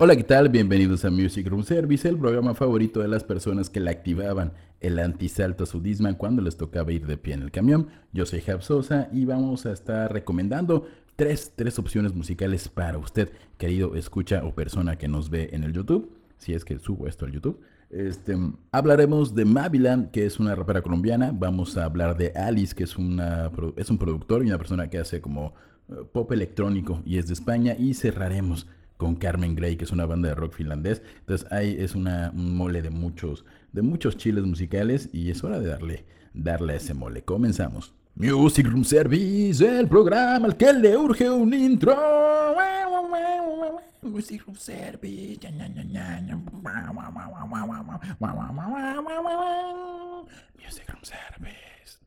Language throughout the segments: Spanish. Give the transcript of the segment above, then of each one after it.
Hola, ¿qué tal? Bienvenidos a Music Room Service, el programa favorito de las personas que le activaban el antisalto a su Disman cuando les tocaba ir de pie en el camión. Yo soy Jab Sosa y vamos a estar recomendando tres, tres opciones musicales para usted, querido escucha o persona que nos ve en el YouTube, si es que subo esto al YouTube. Este, hablaremos de Mavilan, que es una rapera colombiana. Vamos a hablar de Alice, que es, una, es un productor y una persona que hace como eh, pop electrónico y es de España. Y cerraremos con Carmen Gray, que es una banda de rock finlandés. Entonces ahí es una, un mole de muchos, de muchos chiles musicales y es hora de darle, darle a ese mole. Comenzamos. Music Room Service, el programa al que le urge un intro. Music Room Service. Music Room Service.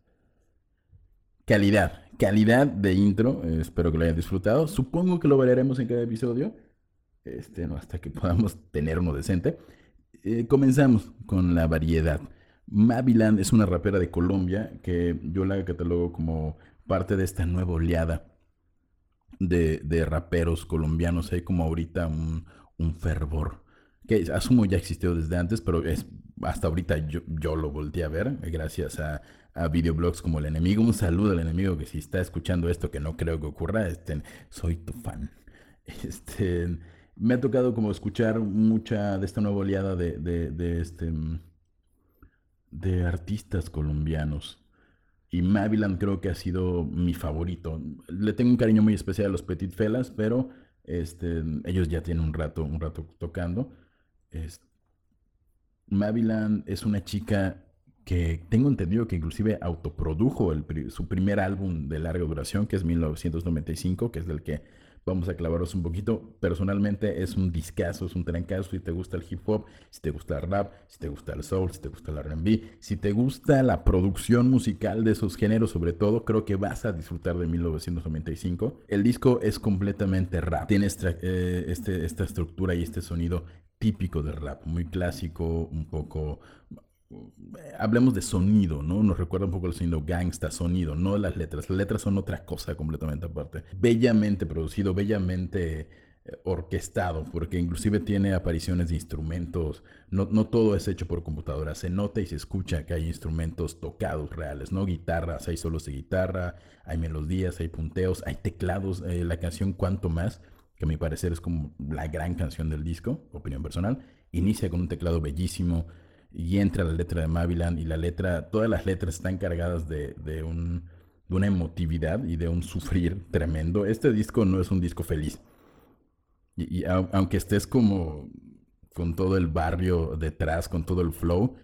Calidad, calidad de intro. Espero que lo hayan disfrutado. Supongo que lo veremos en cada episodio. Este, hasta que podamos tener uno decente. Eh, comenzamos con la variedad. Maviland es una rapera de Colombia que yo la catalogo como parte de esta nueva oleada de, raperos colombianos. Hay como ahorita un, fervor que asumo ya existió desde antes, pero es hasta ahorita yo, lo volteé a ver gracias a, a, videoblogs como El Enemigo. Un saludo al enemigo que si está escuchando esto, que no creo que ocurra, este, soy tu fan. Este, me ha tocado como escuchar mucha de esta nueva oleada de, de, este, de artistas colombianos. Y Maviland creo que ha sido mi favorito. Le tengo un cariño muy especial a los Petit Felas, pero este, ellos ya tienen un rato, un rato tocando. Es, Maviland es una chica que tengo entendido que inclusive autoprodujo su primer álbum de larga duración, que es 1995, que es del que vamos a clavaros un poquito. Personalmente es un discazo, es un trancazo. Si te gusta el hip hop, si te gusta el rap, si te gusta el soul, si te gusta el RB, si te gusta la producción musical de esos géneros, sobre todo, creo que vas a disfrutar de 1995. El disco es completamente rap. Tiene eh, este, esta estructura y este sonido típico de rap, muy clásico, un poco hablemos de sonido, ¿no? Nos recuerda un poco el sonido gangsta, sonido, no las letras. Las letras son otra cosa completamente aparte. Bellamente producido, bellamente eh, orquestado, porque inclusive tiene apariciones de instrumentos. No, no, todo es hecho por computadora. Se nota y se escucha que hay instrumentos tocados reales, ¿no? Guitarras, hay solos de guitarra, hay melodías, hay punteos, hay teclados. Eh, la canción Cuanto Más, que a mi parecer es como la gran canción del disco, opinión personal, inicia con un teclado bellísimo y entra la letra de Maviland y la letra, todas las letras están cargadas de, de, un, de una emotividad y de un sufrir tremendo. Este disco no es un disco feliz. Y, aunque estés como con todo el barrio detrás, con todo el flow,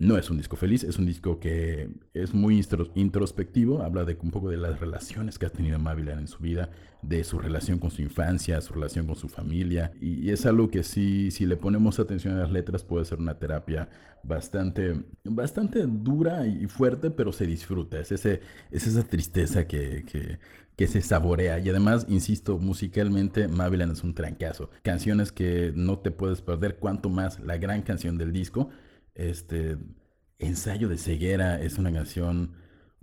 no es un disco feliz, es un disco que es muy introspectivo, habla de un poco de las relaciones que ha tenido Mavilan en su vida, de su relación con su infancia, su relación con su familia, y es algo que sí, si le ponemos atención a las letras puede ser una terapia bastante, bastante dura y fuerte, pero se disfruta, es, ese, es esa tristeza que, que, que se saborea. Y además, insisto, musicalmente Mavilan es un trancazo. Canciones que no te puedes perder, cuanto más la gran canción del disco este, Ensayo de ceguera es una canción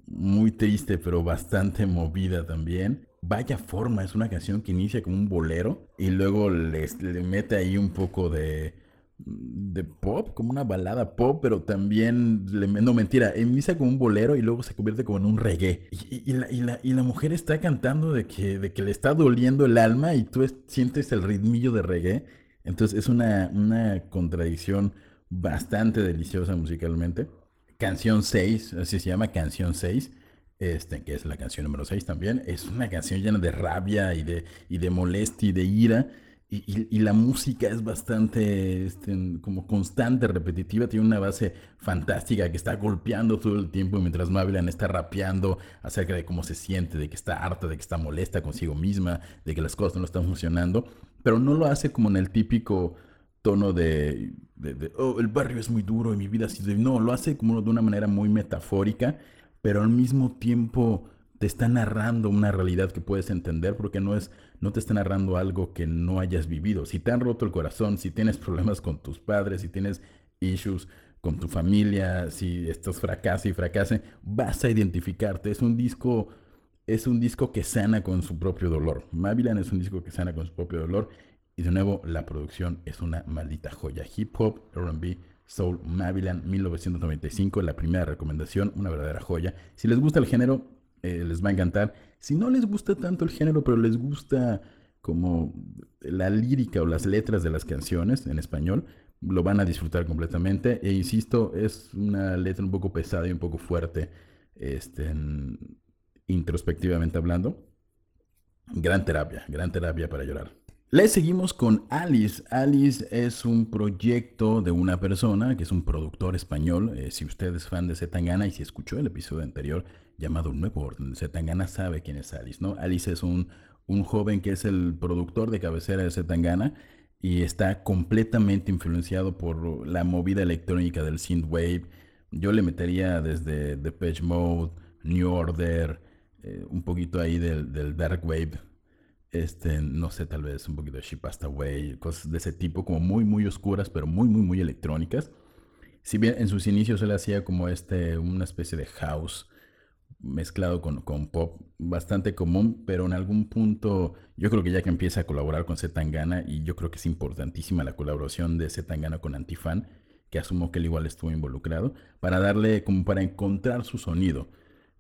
muy triste, pero bastante movida también. Vaya forma, es una canción que inicia como un bolero y luego le, mete ahí un poco de, de pop, como una balada pop, pero también, no mentira, inicia como un bolero y luego se convierte como en un reggae. Y, la, y, la, mujer está cantando de que, de que le está doliendo el alma y tú sientes el ritmillo de reggae. Entonces es una, una contradicción bastante deliciosa musicalmente. Canción 6, así se llama, Canción 6, este, que es la canción número 6 también. Es una canción llena de rabia y de, y de molestia y de ira. Y, la música es bastante este, como constante, repetitiva, tiene una base fantástica que está golpeando todo el tiempo mientras Mavilan está rapeando acerca de cómo se siente, de que está harta, de que está molesta consigo misma, de que las cosas no están funcionando, pero no lo hace como en el típico tono de, oh, el barrio es muy duro y mi vida así. No, lo hace como de una manera muy metafórica, pero al mismo tiempo te está narrando una realidad que puedes entender porque no es no te está narrando algo que no hayas vivido. Si te han roto el corazón, si tienes problemas con tus padres, si tienes issues con tu familia, si estás fracasa y fracase, vas a identificarte. Es un disco es un disco que sana con su propio dolor. Mavilan es un disco que sana con su propio dolor Y de nuevo, la producción es una maldita joya. Hip Hop, RB, Soul, Mavilan, 1995, la primera recomendación, una verdadera joya. Si les gusta el género, eh, les va a encantar. Si no les gusta tanto el género, pero les gusta como la lírica o las letras de las canciones en español, lo van a disfrutar completamente. E insisto, es una letra un poco pesada y un poco fuerte, este, introspectivamente hablando. Gran terapia, gran terapia para llorar. Le seguimos con Alice. Alice es un proyecto de una persona que es un productor español. Eh, si usted es fan de Zetangana y si escuchó el episodio anterior llamado Nuevo Orden de Zetangana, sabe quién es Alice, ¿no? Alice es un, un joven que es el productor de cabecera de Zetangana y está completamente influenciado por la movida electrónica del synthwave. Yo le metería desde Depeche Mode, New Order, eh, un poquito ahí del, del dark wave este, no sé, tal vez un poquito de She Passed Away, cosas de ese tipo, como muy, muy oscuras, pero muy, muy, muy electrónicas. Si bien en sus inicios él hacía como este, una especie de house mezclado con, con pop, bastante común, pero en algún punto yo creo que ya que empieza a colaborar con Zetangana, y yo creo que es importantísima la colaboración de Zetangana con Antifan, que asumo que él igual estuvo involucrado, para darle, como para encontrar su sonido.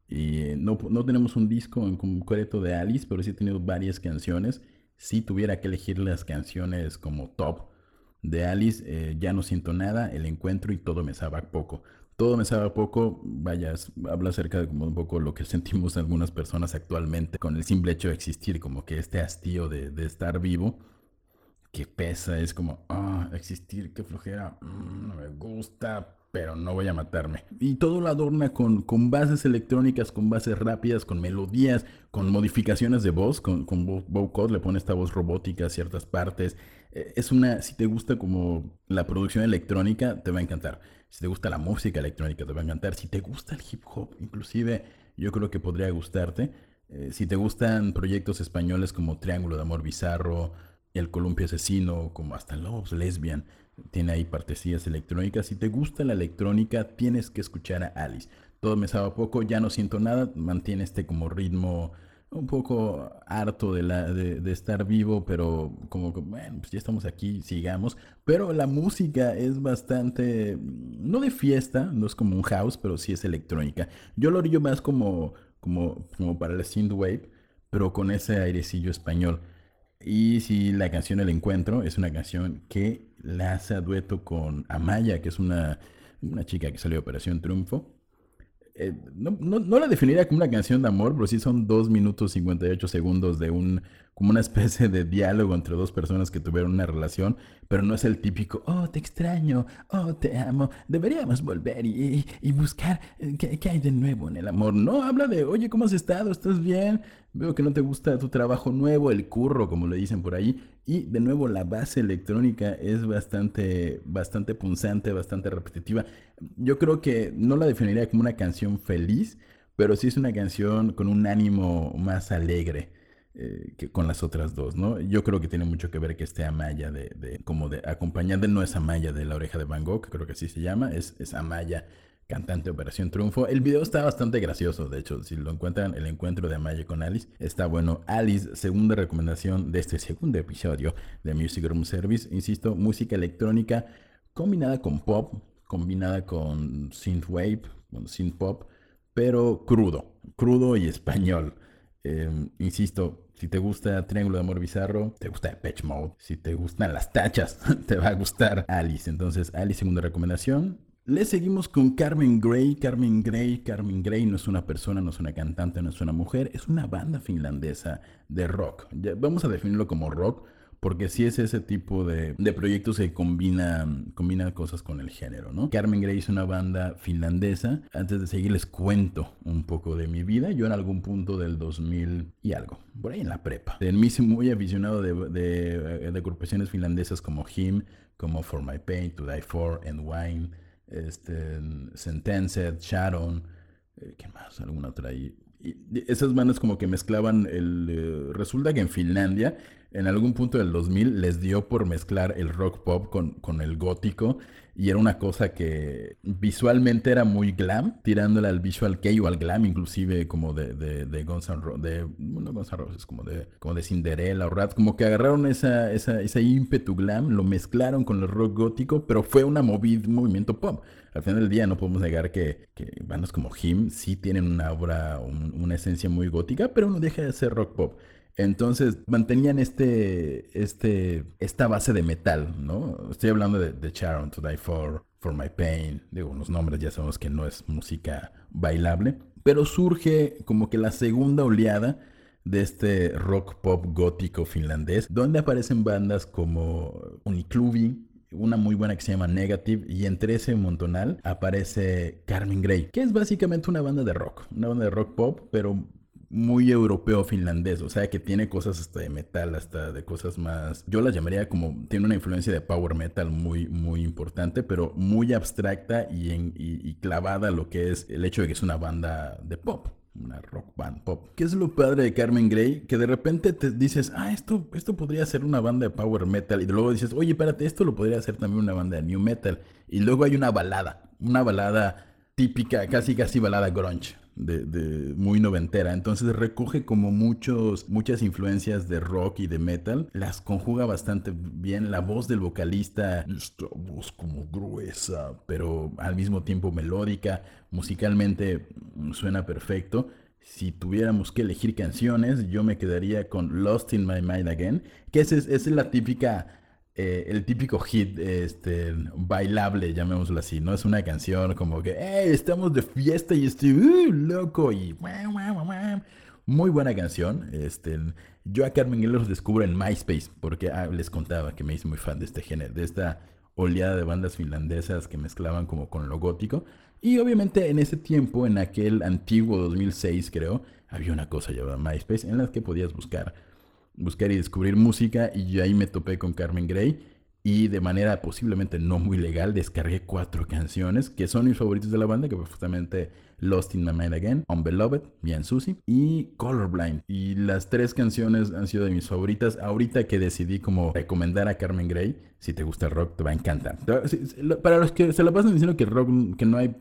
Eh, no, tenemos un disco en concreto de Alice, pero sí he tenido varias canciones. Si tuviera que elegir las canciones como top de Alice, eh, ya no siento nada, el encuentro y todo me sabe poco. Todo me sabe poco, vaya, habla acerca de como un poco lo que sentimos algunas personas actualmente con el simple hecho de existir, como que este hastío de, de estar vivo, que pesa, es como, ah, existir, qué flojera, mm, no me gusta, pero no voy a matarme. Y todo lo adorna con, con bases electrónicas, con bases rápidas, con melodías, con modificaciones de voz, con, con vocode, le pone esta voz robótica a ciertas partes. Eh, es una, si te gusta como la producción electrónica, te va a encantar. Si te gusta la música electrónica, te va a encantar. Si te gusta el hip hop, inclusive, yo creo que podría gustarte. Eh, si te gustan proyectos españoles como Triángulo de Amor Bizarro, El Columpio Asesino, como hasta Loves Lesbian, tiene ahí partecillas electrónicas. Si te gusta la electrónica, tienes que escuchar a Alice. Todo me sabe poco, ya no siento nada, mantiene este como ritmo un poco harto de, la, estar vivo, pero como que, bueno, pues ya estamos aquí, sigamos. Pero la música es bastante, no de fiesta, no es como un house, pero sí es electrónica. Yo lo haría más como, como, como para el synthwave, pero con ese airecillo español. Y si la canción El Encuentro es una canción que la hace a dueto con Amaya, que es una, una chica que salió de Operación Triunfo. Eh, no, no, la definiría como una canción de amor, pero sí son 2 minutos 58 segundos de un, como una especie de diálogo entre dos personas que tuvieron una relación, pero no es el típico, oh, te extraño, oh, te amo, deberíamos volver y, y buscar eh, qué, qué, hay de nuevo en el amor. No, habla de, oye, ¿cómo has estado? ¿Estás bien? Veo que no te gusta tu trabajo nuevo, el curro, como le dicen por ahí. Y de nuevo, la base electrónica es bastante, bastante punzante, bastante repetitiva. Yo creo que no la definiría como una canción feliz, pero sí es una canción con un ánimo más alegre. Eh, que con las otras dos, ¿no? Yo creo que tiene mucho que ver que esté Amaya de, como de acompañante, no es Amaya de la oreja de Van Gogh, creo que así se llama, es, es Amaya cantante Operación Triunfo. El video está bastante gracioso, de hecho, si lo encuentran, el encuentro de Amaya con Alice, está bueno. Alice, segunda recomendación de este segundo episodio de Music Room Service, insisto, música electrónica combinada con pop, combinada con synthwave, con synth pop, pero crudo, crudo y español. Em, insisto, si te gusta Triángulo de Amor Bizarro, te gusta Patch Mode. Si te gustan las tachas, te va a gustar Alice. Entonces, Alice, segunda recomendación. Le seguimos con Carmen Gray. Carmen Gray, Carmen Gray no es una persona, no es una cantante, no es una mujer, es una banda finlandesa de rock. vamos a definirlo como rock porque sí es ese tipo de, proyectos que combina, combina cosas con el género, ¿no? Carmen Gray es una banda finlandesa. Antes de seguir les cuento un poco de mi vida. Yo en algún punto del 2000 y algo, por ahí en la prepa. En mí soy muy aficionado de, de, de agrupaciones finlandesas como Him, como For My Pain, To Die For, and Wine este, Sentenced, Sharon, eh, ¿qué más? Alguna otra ahí. Y esas bandas como que mezclaban el... Eh, resulta que en Finlandia en algún punto del 2000 les dio por mezclar el rock pop con, con el gótico y era una cosa que visualmente era muy glam, tirándole al visual kei o al glam inclusive como de, de, de Guns N' Roses, bueno, Guns N' como de, como de Cinderella o Rat, como que agarraron esa, esa, ese ímpetu glam, lo mezclaron con el rock gótico, pero fue una movida, un movimiento pop. Al final del día no podemos negar que, que bandas como Him sí tienen una obra, una esencia muy gótica, pero no deja de ser rock pop. Entonces mantenían este, este, esta base de metal, ¿no? Estoy hablando de, de Sharon, To Die For, For My Pain. Digo, los nombres ya sabemos que no es música bailable. Pero surge como que la segunda oleada de este rock pop gótico finlandés, donde aparecen bandas como Uniclubi, una muy buena que se llama Negative y entre ese montonal aparece Carmen Grey, que es básicamente una banda de rock, una banda de rock pop, pero muy europeo finlandés, o sea que tiene cosas hasta de metal, hasta de cosas más, yo las llamaría como, tiene una influencia de power metal muy, muy importante, pero muy abstracta y, en, y, clavada lo que es el hecho de que es una banda de pop una rock band pop. ¿Qué es lo padre de Carmen Gray? Que de repente te dices, ah, esto, esto podría ser una banda de power metal. Y luego dices, oye, espérate, esto lo podría ser también una banda de new metal. Y luego hay una balada, una balada típica, casi casi balada grunge de, muy noventera. Entonces recoge como muchos, muchas influencias de rock y de metal. Las conjuga bastante bien. La voz del vocalista, esta voz como gruesa, pero al mismo tiempo melódica. Musicalmente mm, suena perfecto. Si tuviéramos que elegir canciones, yo me quedaría con Lost in My Mind Again, que es, es la típica eh, el típico hit este, bailable, llamémoslo así, ¿no? Es una canción como que, hey, estamos de fiesta y estoy uh, loco y... Muy buena canción. Este, yo a Carmen Gil los descubro en MySpace, porque ah, les contaba que me hice muy fan de este género, de esta oleada de bandas finlandesas que mezclaban como con lo gótico. Y obviamente en ese tiempo, en aquel antiguo 2006 creo, había una cosa llamada MySpace en la que podías buscar buscar y descubrir música y ahí me topé con Carmen Gray y de manera posiblemente no muy legal descargué cuatro canciones que son mis favoritos de la banda, que fue justamente Lost in My Mind Again, Unbeloved, Bien Susie y Colorblind. Y las tres canciones han sido de mis favoritas. Ahorita que decidí como recomendar a Carmen Gray, si te gusta el rock te va a encantar. Para los que se la pasan diciendo que rock, que no hay,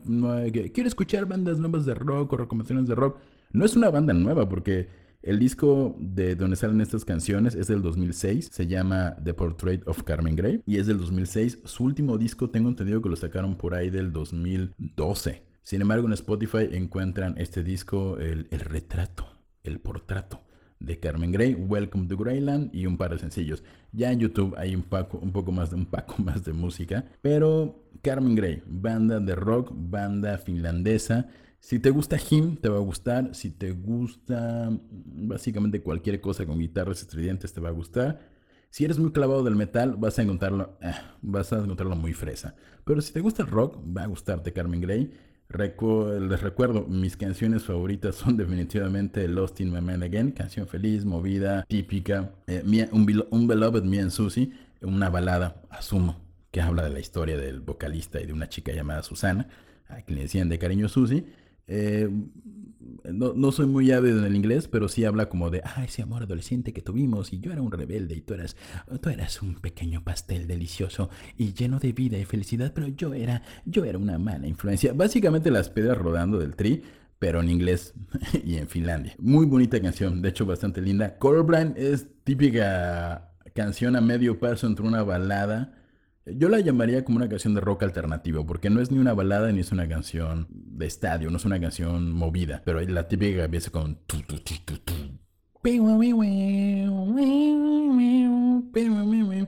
quiero escuchar bandas nuevas de rock o recomendaciones de rock, no es una banda nueva porque el disco de donde salen estas canciones es del 2006, se llama The Portrait of Carmen Gray y es del 2006. Su último disco tengo entendido que lo sacaron por ahí del 2012. Sin embargo, en Spotify encuentran este disco, el, retrato, el portrato de Carmen Gray, Welcome to Greyland y un par de sencillos. Ya en YouTube hay un, poco, un poco más de un poco más de música, pero Carmen Gray, banda de rock, banda finlandesa si te gusta Him, te va a gustar. Si te gusta mm, básicamente cualquier cosa con guitarras estridentes, te va a gustar. Si eres muy clavado del metal, vas a encontrarlo, eh, vas a encontrarlo muy fresa. Pero si te gusta el rock, va a gustarte Carmen Gray. les recuerdo, mis canciones favoritas son definitivamente Lost in My Mind Again, canción feliz, movida, típica. Eh, un, Beloved Me and Susie, una balada, asumo, que habla de la historia del vocalista y de una chica llamada Susana, a quien le decían de cariño Susie. Eh, no, no, soy muy ávido en el inglés, pero sí habla como de, ah, ese amor adolescente que tuvimos y yo era un rebelde y tú eras, tú eras un pequeño pastel delicioso y lleno de vida y felicidad, pero yo era, yo era una mala influencia. Básicamente las piedras rodando del tri, pero en inglés y en Finlandia. Muy bonita canción, de hecho bastante linda. Colorblind es típica canción a medio paso entre una balada yo la llamaría como una canción de rock alternativo, porque no es ni una balada ni es una canción de estadio, no es una canción movida, pero la típica empieza con...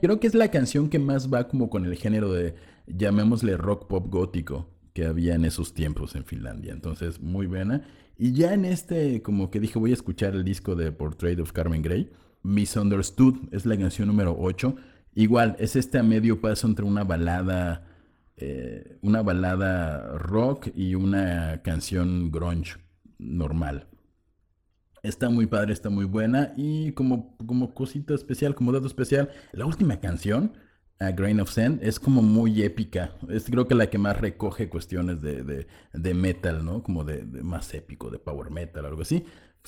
Creo que es la canción que más va como con el género de, llamémosle rock pop gótico que había en esos tiempos en Finlandia. Entonces, muy buena. Y ya en este, como que dije, voy a escuchar el disco de Portrait of Carmen Gray. Misunderstood es la canción número 8 Igual, es este a medio paso entre una balada, eh, una balada rock y una canción grunge normal. Está muy padre, está muy buena. Y como, como cosita especial, como dato especial, la última canción, A Grain of Sand, es como muy épica. Es creo que la que más recoge cuestiones de, de, metal, ¿no? Como de, más épico, de power metal, algo así.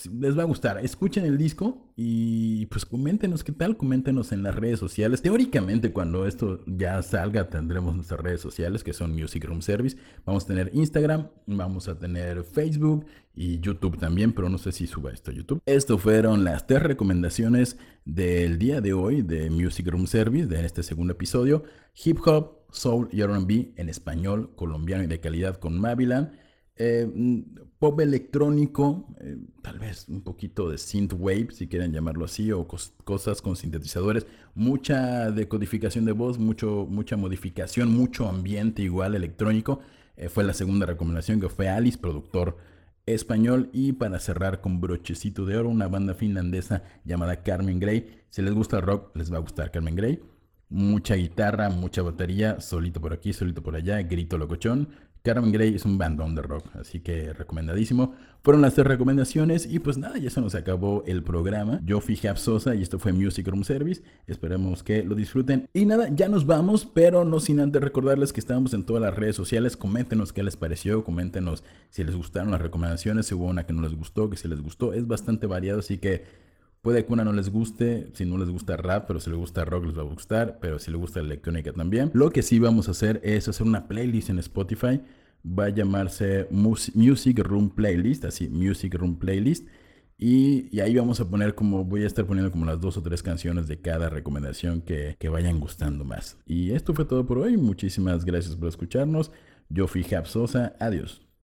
Les va a gustar. Escuchen el disco y pues coméntenos qué tal, coméntenos en las redes sociales. Teóricamente cuando esto ya salga tendremos nuestras redes sociales que son Music Room Service. Vamos a tener Instagram, vamos a tener Facebook y YouTube también, pero no sé si suba esto a YouTube. Esto fueron las tres recomendaciones del día de hoy de Music Room Service, de este segundo episodio. Hip Hop, Soul y R&B en español, colombiano y de calidad con Mavilan. Eh, pop electrónico, eh, tal vez un poquito de synthwave, si quieren llamarlo así, o cosas con sintetizadores, mucha decodificación de voz, mucho, mucha modificación, mucho ambiente igual electrónico. Eh, fue la segunda recomendación que fue Alice, productor español. Y para cerrar con brochecito de oro, una banda finlandesa llamada Carmen Grey. Si les gusta el rock, les va a gustar Carmen Grey. Mucha guitarra, mucha batería, solito por aquí, solito por allá, grito locochón. Carmen Gray es un bandón de rock, así que recomendadísimo. Fueron las tres recomendaciones y pues nada, ya se nos acabó el programa. Yo fui Jab Sosa y esto fue Music Room Service. Esperemos que lo disfruten. Y nada, ya nos vamos, pero no sin antes recordarles que estamos en todas las redes sociales. Coméntenos qué les pareció, coméntenos si les gustaron las recomendaciones, si hubo una que no les gustó, que si les gustó. Es bastante variado, así que Puede que una no les guste, si no les gusta rap, pero si les gusta rock les va a gustar, pero si les gusta electrónica también. Lo que sí vamos a hacer es hacer una playlist en Spotify. Va a llamarse Music Room Playlist, así, Music Room Playlist. Y, ahí vamos a poner como, voy a estar poniendo como las dos o tres canciones de cada recomendación que, vayan gustando más. Y esto fue todo por hoy. Muchísimas gracias por escucharnos. Yo fui Jab Sosa. Adiós.